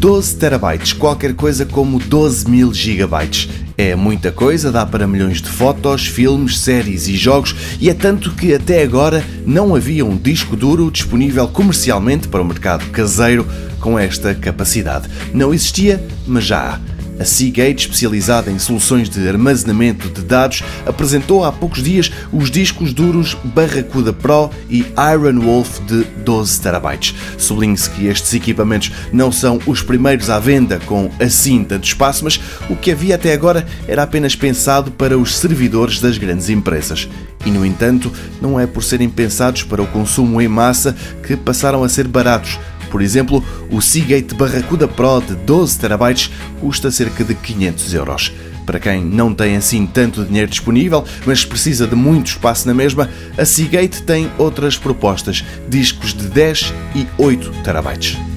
12 terabytes, qualquer coisa como 12 mil gigabytes. É muita coisa, dá para milhões de fotos, filmes, séries e jogos, e é tanto que até agora não havia um disco duro disponível comercialmente para o mercado caseiro com esta capacidade. Não existia, mas já há. A Seagate, especializada em soluções de armazenamento de dados, apresentou há poucos dias os discos duros Barracuda Pro e Iron Wolf de 12 terabytes. Sublinhe-se que estes equipamentos não são os primeiros à venda com assim tanto espaço, mas o que havia até agora era apenas pensado para os servidores das grandes empresas. E, no entanto, não é por serem pensados para o consumo em massa que passaram a ser baratos por exemplo, o Seagate Barracuda Pro de 12 TB custa cerca de 500 euros. Para quem não tem assim tanto dinheiro disponível, mas precisa de muito espaço na mesma, a Seagate tem outras propostas, discos de 10 e 8 TB.